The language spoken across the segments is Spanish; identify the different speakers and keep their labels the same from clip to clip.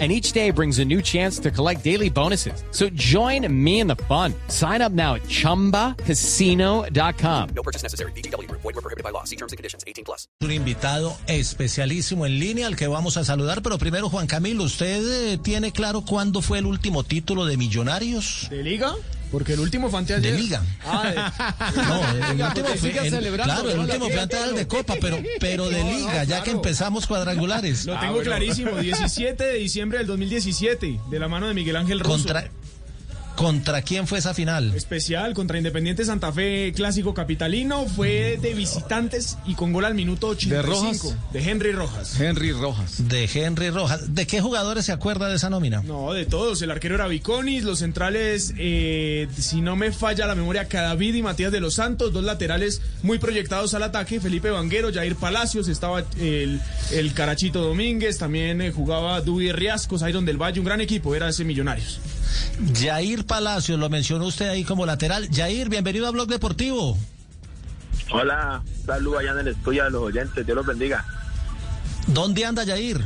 Speaker 1: And each day brings a new chance to collect daily bonuses. So join me in the fun. Sign up now at ChumbaCasino.com.
Speaker 2: No purchase necessary. BGW. Void were prohibited by law. See terms and conditions. 18 plus.
Speaker 3: Un invitado especialísimo en línea al que vamos a saludar, pero primero Juan Camilo, ¿usted eh, tiene claro cuándo fue el último título de Millonarios?
Speaker 4: ¿De liga? Porque el último fue antes de
Speaker 3: liga.
Speaker 4: Ah, de-
Speaker 3: No, el último fue, el- claro, el último fue antes de Copa, pero, pero de
Speaker 4: No, no,
Speaker 3: liga, ya que empezamos cuadrangulares.
Speaker 4: Lo tengo clarísimo, 17 de diciembre del 2017, de la mano de Miguel Ángel Russo.
Speaker 3: ¿Contra, ¿Contra quién fue esa final?
Speaker 4: Especial contra Independiente Santa Fe, clásico capitalino, fue de visitantes y con gol al minuto 85
Speaker 5: ¿De Rojas?
Speaker 4: de Henry Rojas.
Speaker 5: Henry Rojas.
Speaker 3: De Henry Rojas. ¿De qué jugadores se acuerda de esa nómina?
Speaker 4: No, de todos. El arquero era Viconis, los centrales, eh, si no me falla la memoria, Cadavid y Matías de los Santos, dos laterales muy proyectados al ataque, Felipe Vanguero, Jair Palacios, estaba el, el Carachito Domínguez, también eh, jugaba Dubi Riascos, Iron del Valle, un gran equipo, era ese Millonarios.
Speaker 3: Jair Palacios, lo mencionó usted ahí como lateral. Jair, bienvenido a Blog Deportivo.
Speaker 6: Hola, saludo allá en el estudio a los oyentes, Dios los bendiga.
Speaker 3: ¿Dónde anda Jair?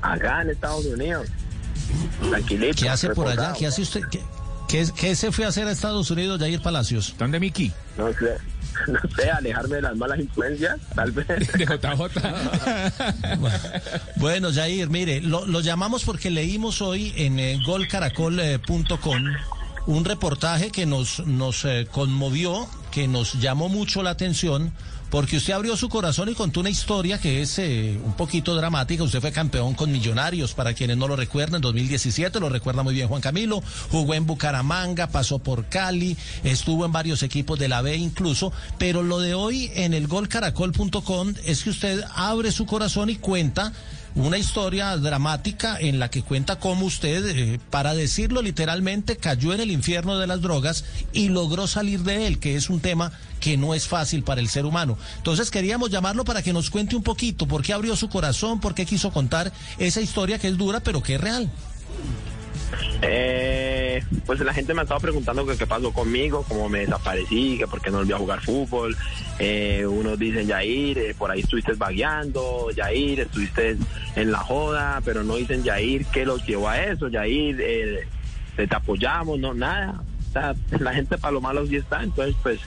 Speaker 6: Acá en Estados Unidos, tranquilito.
Speaker 3: ¿Qué hace por allá? ¿Qué hace usted? ¿Qué, qué, qué se fue a hacer a Estados Unidos, Jair Palacios?
Speaker 5: ¿Dónde Miki?
Speaker 6: No sé, no sé, alejarme de las malas influencias, tal vez.
Speaker 5: De JJ.
Speaker 3: Bueno, Jair, mire, lo, lo llamamos porque leímos hoy en eh, golcaracol.com un reportaje que nos, nos eh, conmovió, que nos llamó mucho la atención, porque usted abrió su corazón y contó una historia que es eh, un poquito dramática. Usted fue campeón con Millonarios, para quienes no lo recuerdan, en 2017, lo recuerda muy bien Juan Camilo, jugó en Bucaramanga, pasó por Cali, estuvo en varios equipos de la B incluso, pero lo de hoy en el golcaracol.com es que usted abre su corazón y cuenta una historia dramática en la que cuenta cómo usted, eh, para decirlo literalmente, cayó en el infierno de las drogas y logró salir de él, que es un tema que no es fácil para el ser humano. Entonces queríamos llamarlo para que nos cuente un poquito por qué abrió su corazón, por qué quiso contar esa historia que es dura pero que es real.
Speaker 6: Eh, pues la gente me ha estado preguntando qué pasó conmigo, cómo me desaparecí, que por qué no volví a jugar fútbol. Eh, unos dicen, Yair, eh, por ahí estuviste vagueando, Yair, estuviste en la joda, pero no dicen, Yair, ¿qué los llevó a eso? Yair, eh, te, apoyamos, no, nada. La gente para lo malo sí está, entonces pues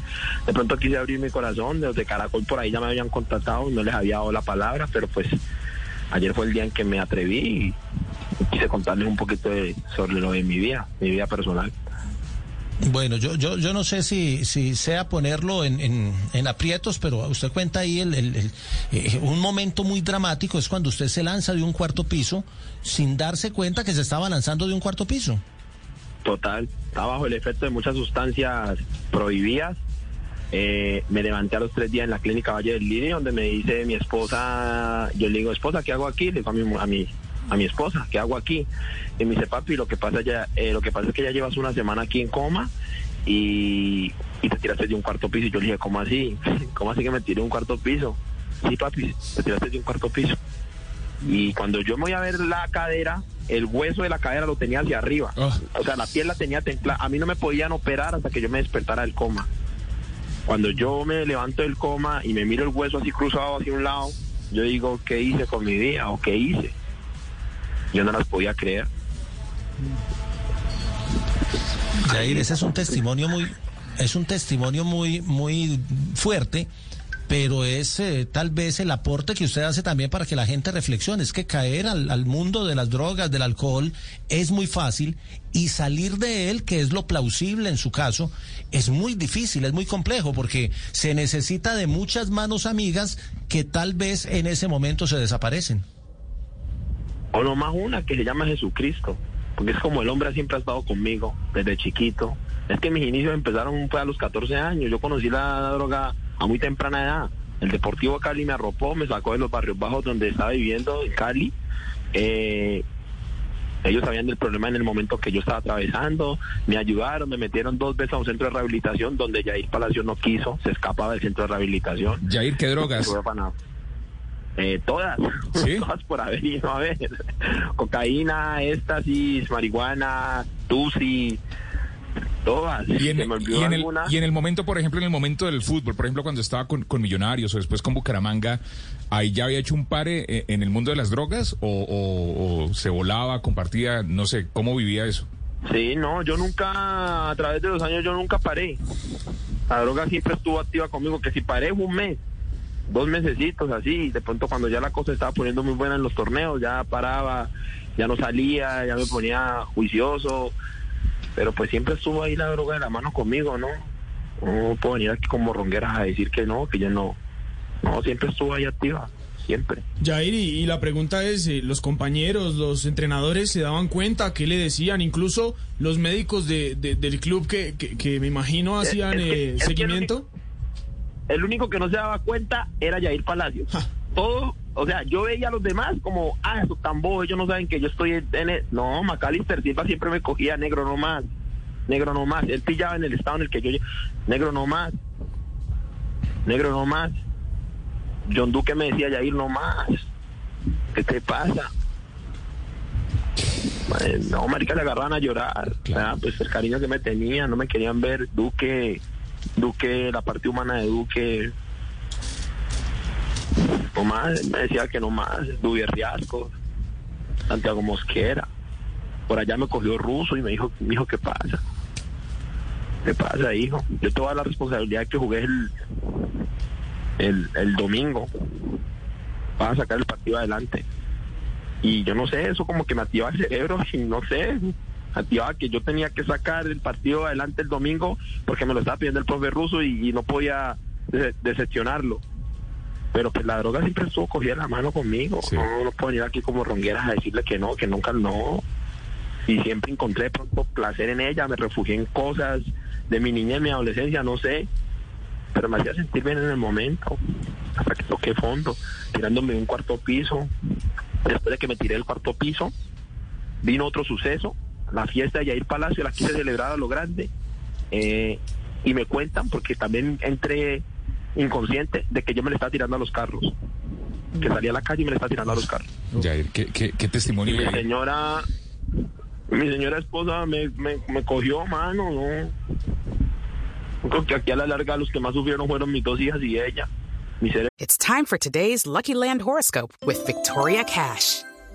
Speaker 6: de pronto quise abrir mi corazón, los de Caracol por ahí ya me habían contactado, no les había dado la palabra, pero pues ayer fue el día en que me atreví y quise contarles un poquito de, sobre lo de mi vida, mi vida personal.
Speaker 3: Bueno, yo, yo, yo no sé si, si sea ponerlo en, en, aprietos, pero usted cuenta ahí el, el- eh, un momento muy dramático, es cuando usted se lanza de un cuarto piso sin darse cuenta que se estaba lanzando de un cuarto piso.
Speaker 6: Total, estaba bajo el efecto de muchas sustancias prohibidas. Eh, me levanté a los tres días en la clínica Valle del Lirio, donde me dice mi esposa, yo le digo, esposa, ¿qué hago aquí? Le digo a mi, a mi, a mi esposa, ¿qué hago aquí? Y me dice, papi, lo que pasa ya, eh, lo que pasa es que ya llevas una semana aquí en coma y, y te tiraste de un cuarto piso. Y yo le dije, ¿cómo así? ¿Cómo así que me tiré de un cuarto piso? Sí, papi, te tiraste de un cuarto piso. Y cuando yo me voy a ver la cadera, el hueso de la cadera lo tenía hacia arriba.
Speaker 5: Oh.
Speaker 6: O sea, la piel la tenía templada. A mí no me podían operar hasta que yo me despertara del coma. Cuando yo me levanto del coma y me miro el hueso así cruzado hacia un lado, yo digo, ¿qué hice con mi vida? ¿O qué hice? Yo no las podía creer.
Speaker 3: Jair, ese es un testimonio muy, es un testimonio muy, muy fuerte, pero es eh, tal vez el aporte que usted hace también para que la gente reflexione. Es que caer al, al mundo de las drogas, del alcohol, es muy fácil y salir de él, que es lo plausible en su caso, es muy difícil, es muy complejo, porque se necesita de muchas manos amigas que tal vez en ese momento se desaparecen.
Speaker 6: O no más una que se llama Jesucristo. Porque es como el hombre siempre ha estado conmigo desde chiquito. Es que mis inicios empezaron fue a los 14 años. Yo conocí la droga a muy temprana edad. El Deportivo Cali me arropó, me sacó de los barrios bajos donde estaba viviendo en Cali. Eh, Ellos sabían del problema en el momento que yo estaba atravesando, me ayudaron, me metieron dos veces a un centro de rehabilitación donde Jair Palacio no quiso, se escapaba del centro de rehabilitación.
Speaker 5: Jair, ¿qué drogas?
Speaker 6: Nada. Eh, todas,
Speaker 5: ¿Sí?
Speaker 6: todas por haber y no haber. Cocaína, éxtasis, marihuana, tusi, todas.
Speaker 5: Y en,
Speaker 6: me
Speaker 5: y en el, y en el momento, por ejemplo, en el momento del fútbol, por ejemplo, cuando estaba con, con Millonarios o después con Bucaramanga, ¿ahí ya había hecho un pare eh, en el mundo de las drogas o, o- o se volaba, compartía, no sé, cómo vivía eso?
Speaker 6: Sí, no, yo nunca, a través de los años, yo nunca paré. La droga siempre estuvo activa conmigo, que si paré un mes, dos mesecitos así, de pronto cuando ya la cosa estaba poniendo muy buena en los torneos, ya paraba, ya no salía, ya me ponía juicioso, pero pues siempre estuvo ahí la droga de la mano conmigo, ¿no? No puedo venir aquí como rongueras a decir que no, que ya no. No, siempre estuvo ahí activa, siempre.
Speaker 4: Jair, y, y la pregunta es, eh, ¿los compañeros, los entrenadores se daban cuenta? ¿Qué le decían? Incluso los médicos de, de- del club que, que, que me imagino hacían
Speaker 6: es que-
Speaker 4: eh,
Speaker 6: es que
Speaker 4: seguimiento.
Speaker 6: El único que no se daba cuenta era Jair Palacios. Todo, o sea, yo veía a los demás como, ah, esos tan bobos, ellos no saben que yo estoy en el... No, Macalister Silva siempre me cogía negro nomás, negro nomás. Él pillaba en el estado en el que yo... Negro nomás, negro nomás. John Duque me decía, Jair, no más. ¿Qué te pasa? No, marica, le agarraban a llorar.
Speaker 5: Claro.
Speaker 6: Ah, pues el cariño que me tenían, no me querían ver. Duque, Duque, la parte humana de Duque. No más, me decía que no más. Duque Riasco, Santiago Mosquera. Por allá me cogió ruso y me dijo, me dijo, ¿qué pasa? ¿Qué pasa, hijo? Yo toda la responsabilidad que jugué el, el, el domingo para sacar el partido adelante. Y yo no sé, eso como que me activaba el cerebro y no sé, activaba que yo tenía que sacar el partido adelante el domingo porque me lo estaba pidiendo el profe ruso y, y no podía decepcionarlo. Pero pues la droga siempre estuvo cogida la mano conmigo.
Speaker 5: Sí.
Speaker 6: No, no puedo venir aquí como rongueras a decirle que no, que nunca no. Y siempre encontré pronto placer en ella, me refugié en cosas de mi niñez, mi adolescencia, no sé. Pero me hacía sentir bien en el momento. Hasta que toqué fondo, tirándome de un cuarto piso. Después de que me tiré del cuarto piso, vino otro suceso, la fiesta de Yair Palacio, la quise celebrar a lo grande. Eh, y me cuentan, porque también entré inconsciente, de que yo me le estaba tirando a los carros. Que salí a la calle y me le estaba tirando a los carros.
Speaker 5: Jair, ¿qué, qué, qué
Speaker 6: Y
Speaker 5: testimonio?
Speaker 6: mi
Speaker 5: Jair?
Speaker 6: señora, mi señora esposa me, me, me cogió mano, ¿no? Creo que aquí a la larga los que más sufrieron fueron mis dos hijas y ella. Mi
Speaker 7: It's time for today's Lucky Land horoscope with Victoria Cash.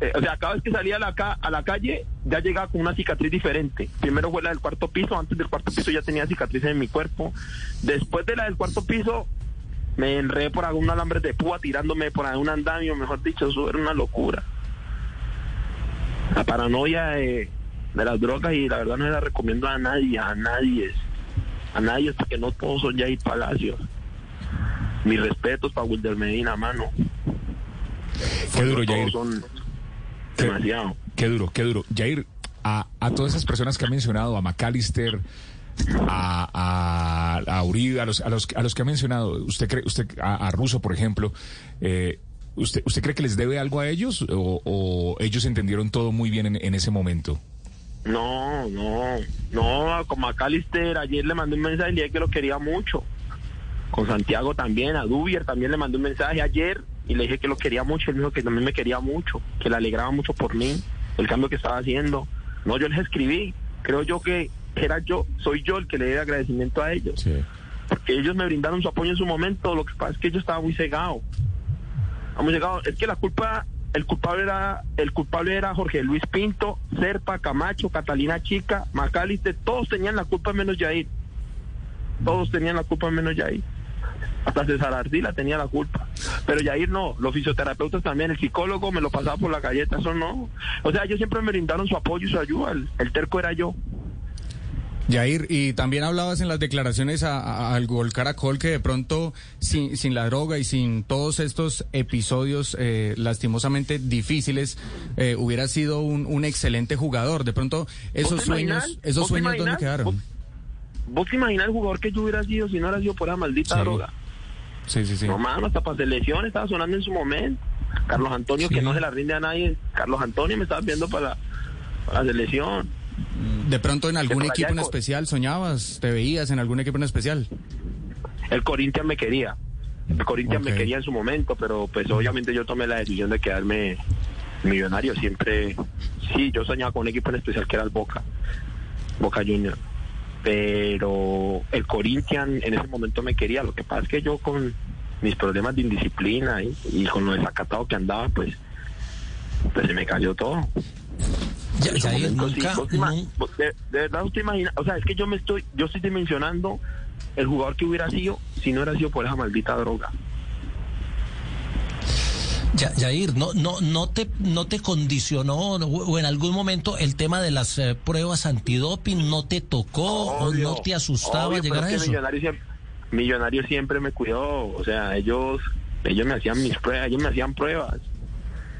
Speaker 6: eh, o sea, cada vez que salía a la, ca- a la calle, ya llegaba con una cicatriz diferente. Primero fue la del cuarto piso, antes del cuarto piso ya tenía cicatrices en mi cuerpo. Después de la del cuarto piso, me enredé por algún alambre de púa tirándome por algún andamio, mejor dicho, eso era una locura. La paranoia de, de las drogas y la verdad no la recomiendo a nadie, a nadie, a nadie, porque no todos son Jair Palacios. Mis respetos para Wilder Medina, mano.
Speaker 5: Qué duro, Jair.
Speaker 6: son
Speaker 5: Qué-
Speaker 6: demasiado.
Speaker 5: Qué duro, qué duro. Jair, a, a todas esas personas que ha mencionado, a McAllister, a, a, a Uribe, a los, a, los, a los que ha mencionado, usted cree, usted, a, a Russo, por ejemplo, eh, ¿usted, ¿usted cree que les debe algo a ellos o, o ellos entendieron todo muy bien en, en ese momento?
Speaker 6: No, no, no, con McAllister ayer le mandé un mensaje y le dije que lo quería mucho. Con Santiago también, a Dubier también le mandé un mensaje ayer y le dije que lo quería mucho. Él me dijo que también me quería mucho, que le alegraba mucho por mí, el cambio que estaba haciendo. No, yo les escribí. Creo yo que era yo, soy yo el que le debe agradecimiento a ellos.
Speaker 5: Sí.
Speaker 6: porque ellos me brindaron su apoyo en su momento. Lo que pasa es que yo estaba muy cegado. Muy cegado. Es que la culpa, el culpable era, el culpable era Jorge Luis Pinto, Serpa, Camacho, Catalina Chica, Macalister, todos tenían la culpa menos Yair. Todos tenían la culpa menos Yair. Hasta César Ardila tenía la culpa. Pero Yair no, los fisioterapeutas también, el psicólogo me lo pasaba por la galleta, eso no. O sea, ellos siempre me brindaron su apoyo y su ayuda, el, el terco era yo.
Speaker 8: Yair, y también hablabas en las declaraciones a- a- al Gol Caracol que de pronto sin, sin la droga y sin todos estos episodios eh, lastimosamente difíciles eh, hubiera sido un, un excelente jugador. De pronto esos
Speaker 6: ¿Vos te
Speaker 8: sueños,
Speaker 6: imaginas?
Speaker 8: esos
Speaker 6: ¿Vos te
Speaker 8: sueños dónde
Speaker 6: imaginas?
Speaker 8: quedaron.
Speaker 6: ¿Vos, vos te imaginas el jugador que yo hubiera sido si no hubiera sido por esa maldita
Speaker 8: Sí.
Speaker 6: droga?
Speaker 8: Sí, sí, sí.
Speaker 6: No, mano, hasta para selección estaba sonando en su momento. Carlos Antonio, que
Speaker 8: Sí.
Speaker 6: no se la rinde a nadie. Carlos Antonio me estaba viendo para para la selección.
Speaker 8: De pronto en algún equipo en especial soñabas, te veías en algún equipo en especial.
Speaker 6: El Corinthians me quería. El Corinthians
Speaker 8: Ok.
Speaker 6: me quería en su momento, pero pues obviamente yo tomé la decisión de quedarme millonario. Siempre, sí, yo soñaba con un equipo en especial que era el Boca, Boca Junior. Pero el Corinthians en ese momento me quería. Lo que pasa es que yo con mis problemas de indisciplina y, y con lo desacatado que andaba, pues, pues se me cayó todo.
Speaker 3: Ya-
Speaker 6: momento,
Speaker 3: nunca,
Speaker 6: sí. ¿Vos te ima-
Speaker 3: nun-
Speaker 6: vos de, de verdad usted imagina, o sea, es que yo me estoy, yo estoy dimensionando el jugador que hubiera sido si no hubiera sido por esa maldita droga.
Speaker 3: Ya- Yair, no, no, no te, no te condicionó o, o en algún momento el tema de las eh, pruebas antidoping no te tocó
Speaker 6: Obvio,
Speaker 3: o no te asustaba
Speaker 6: obvio,
Speaker 3: llegar
Speaker 6: pero
Speaker 3: a
Speaker 6: es que. Millonario siempre, Millonario siempre me cuidó, o sea, ellos, ellos me hacían mis pruebas, ellos me hacían pruebas,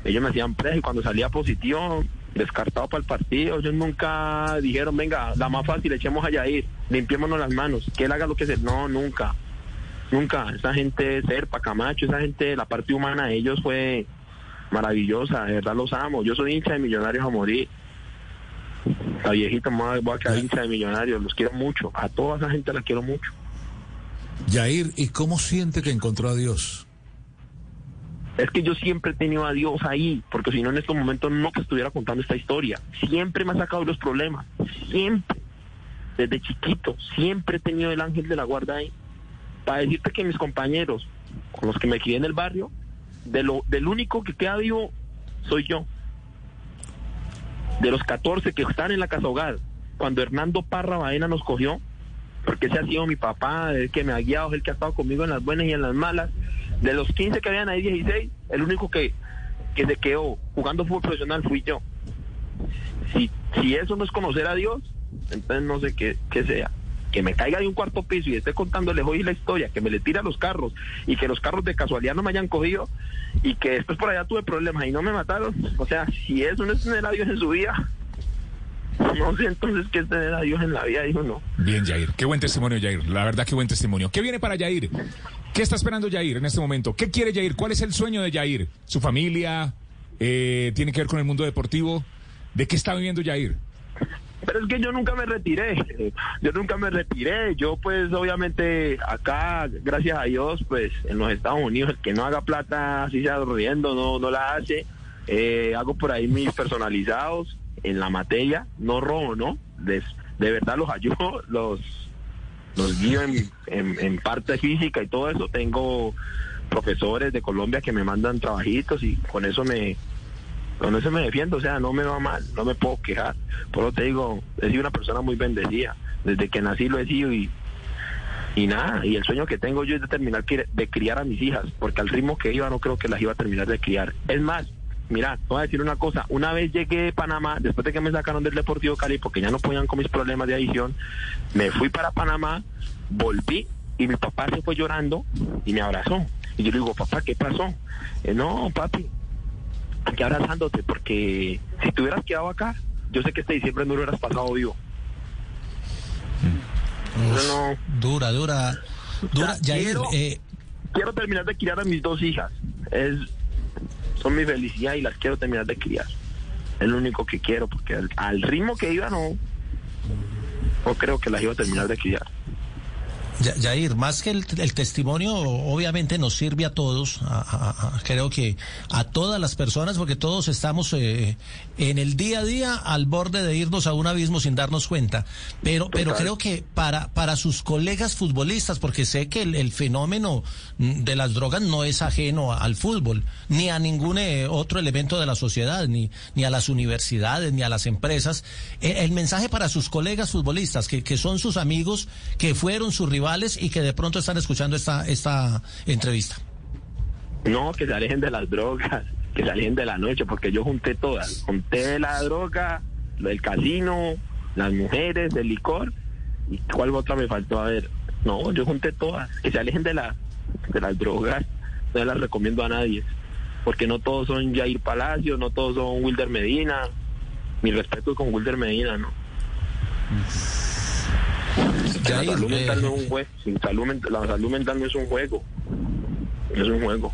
Speaker 6: ellos me hacían pruebas y cuando salía positivo, descartado para el partido, ellos nunca dijeron, venga, la más fácil, echemos a Yair, limpiémonos las manos, que él haga lo que se, no, nunca. Nunca, esa gente, Serpa, Camacho, esa gente, la parte humana de ellos fue maravillosa, de verdad los amo. Yo soy hincha de millonarios a morir. La viejita me voy a- quedar hincha de millonarios, los quiero mucho. A toda esa gente la quiero mucho.
Speaker 9: Yair, ¿y cómo siente que encontró a Dios?
Speaker 6: Es que yo siempre he tenido a Dios ahí, porque si no en estos momentos no te estuviera contando esta historia. Siempre me ha sacado los problemas, siempre. Desde chiquito, siempre he tenido el ángel de la guarda ahí. Para decirte que mis compañeros, con los que me crié en el barrio, del único que queda vivo soy yo. De los 14 que están en la casa hogar, cuando Hernando Parra Baena nos cogió, porque ese ha sido mi papá, el que me ha guiado, el que ha estado conmigo en las buenas y en las malas. De los 15 que habían ahí, 16, el único que, que se quedó jugando fútbol profesional fui yo. Si, si eso no es conocer a Dios, entonces no sé qué, qué sea. Que me caiga de un cuarto piso y esté contándole hoy la historia, que me le tira los carros y que los carros de casualidad no me hayan cogido y que después por allá tuve problemas y no me mataron. O sea, si eso no es tener a Dios en su vida, no sé entonces qué es tener a Dios en la vida, dijo no.
Speaker 5: Bien, Yair. Qué buen testimonio, Yair. La verdad, qué buen testimonio. ¿Qué viene para Yair? ¿Qué está esperando Yair en este momento? ¿Qué quiere Yair? ¿Cuál es el sueño de Yair? ¿Su familia? Eh, ¿Tiene que ver con el mundo deportivo? ¿De qué está viviendo Yair?
Speaker 6: Pero es que yo nunca me retiré, yo nunca me retiré, yo pues obviamente acá, gracias a Dios, pues en los Estados Unidos el que no haga plata así sea riendo, no, no la hace, Eh, hago por ahí mis personalizados en la materia, no robo, ¿no? Les- de verdad los ayudo, los, los guío en, en parte física y todo eso, tengo profesores de Colombia que me mandan trabajitos y con eso me, con eso me defiendo, o sea, no me va mal, no me puedo quejar. Por eso te digo, he sido una persona muy bendecida. Desde que nací lo he sido y, y nada, y el sueño que tengo yo es de terminar de criar a mis hijas, porque al ritmo que iba no creo que las iba a terminar de criar. Es más, mira, te voy a decir una cosa, una vez llegué de Panamá, después de que me sacaron del Deportivo Cali, porque ya no podían con mis problemas de adicción, me fui para Panamá, volví y mi papá se fue llorando y me abrazó. Y yo le digo, papá, ¿qué pasó? "Eh, no, papi, aquí abrazándote, porque si te hubieras quedado acá, yo sé que este diciembre no lo hubieras pasado vivo. No,
Speaker 3: Dura, dura, dura.
Speaker 6: O sea,
Speaker 3: Yair,
Speaker 6: quiero-
Speaker 3: eh,
Speaker 6: quiero terminar de criar a mis dos hijas. Es, son mi felicidad y las quiero terminar de criar. Es lo único que quiero, porque al, al ritmo que iba no, no creo que las iba a terminar de criar.
Speaker 3: Yair, más que el, el testimonio, obviamente nos sirve a todos, a- a- a- creo que a todas las personas, porque todos estamos eh, en el día a día al borde de irnos a un abismo sin darnos cuenta. Pero, pero creo que para, para sus colegas futbolistas, porque sé que el, el fenómeno mm, de las drogas no es ajeno al fútbol, ni a ningún eh, otro elemento de la sociedad, ni, ni a las universidades, ni a las empresas. Eh, el mensaje para sus colegas futbolistas, que, que son sus amigos, que fueron sus rivales y que de pronto están escuchando esta, esta entrevista.
Speaker 6: No, que se alejen de las drogas, que se alejen de la noche, porque yo junté todas. Junté la droga, del casino, las mujeres, el licor. ¿Y cuál otra me faltó? A ver, no, yo junté todas. Que se alejen de, la, de las drogas. No las recomiendo a nadie. Porque no todos son Jair Palacio, no todos son Wilder Medina. Mi respeto con Wilder Medina, ¿no? La salud mental
Speaker 3: eh,
Speaker 6: no es un juego. La salud mental no es un juego. Es un juego.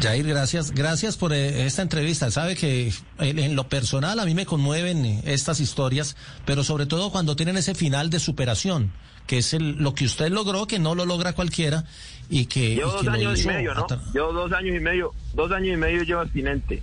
Speaker 3: Jair, gracias, gracias por eh, esta entrevista. Sabe que en, lo personal a mí me conmueven estas historias, pero sobre todo cuando tienen ese final de superación, que es el- lo que usted logró, que no lo logra cualquiera y que,
Speaker 6: Llevo dos años y medio, ¿no? Llevo dos años y medio, dos años y medio llevo abstinente.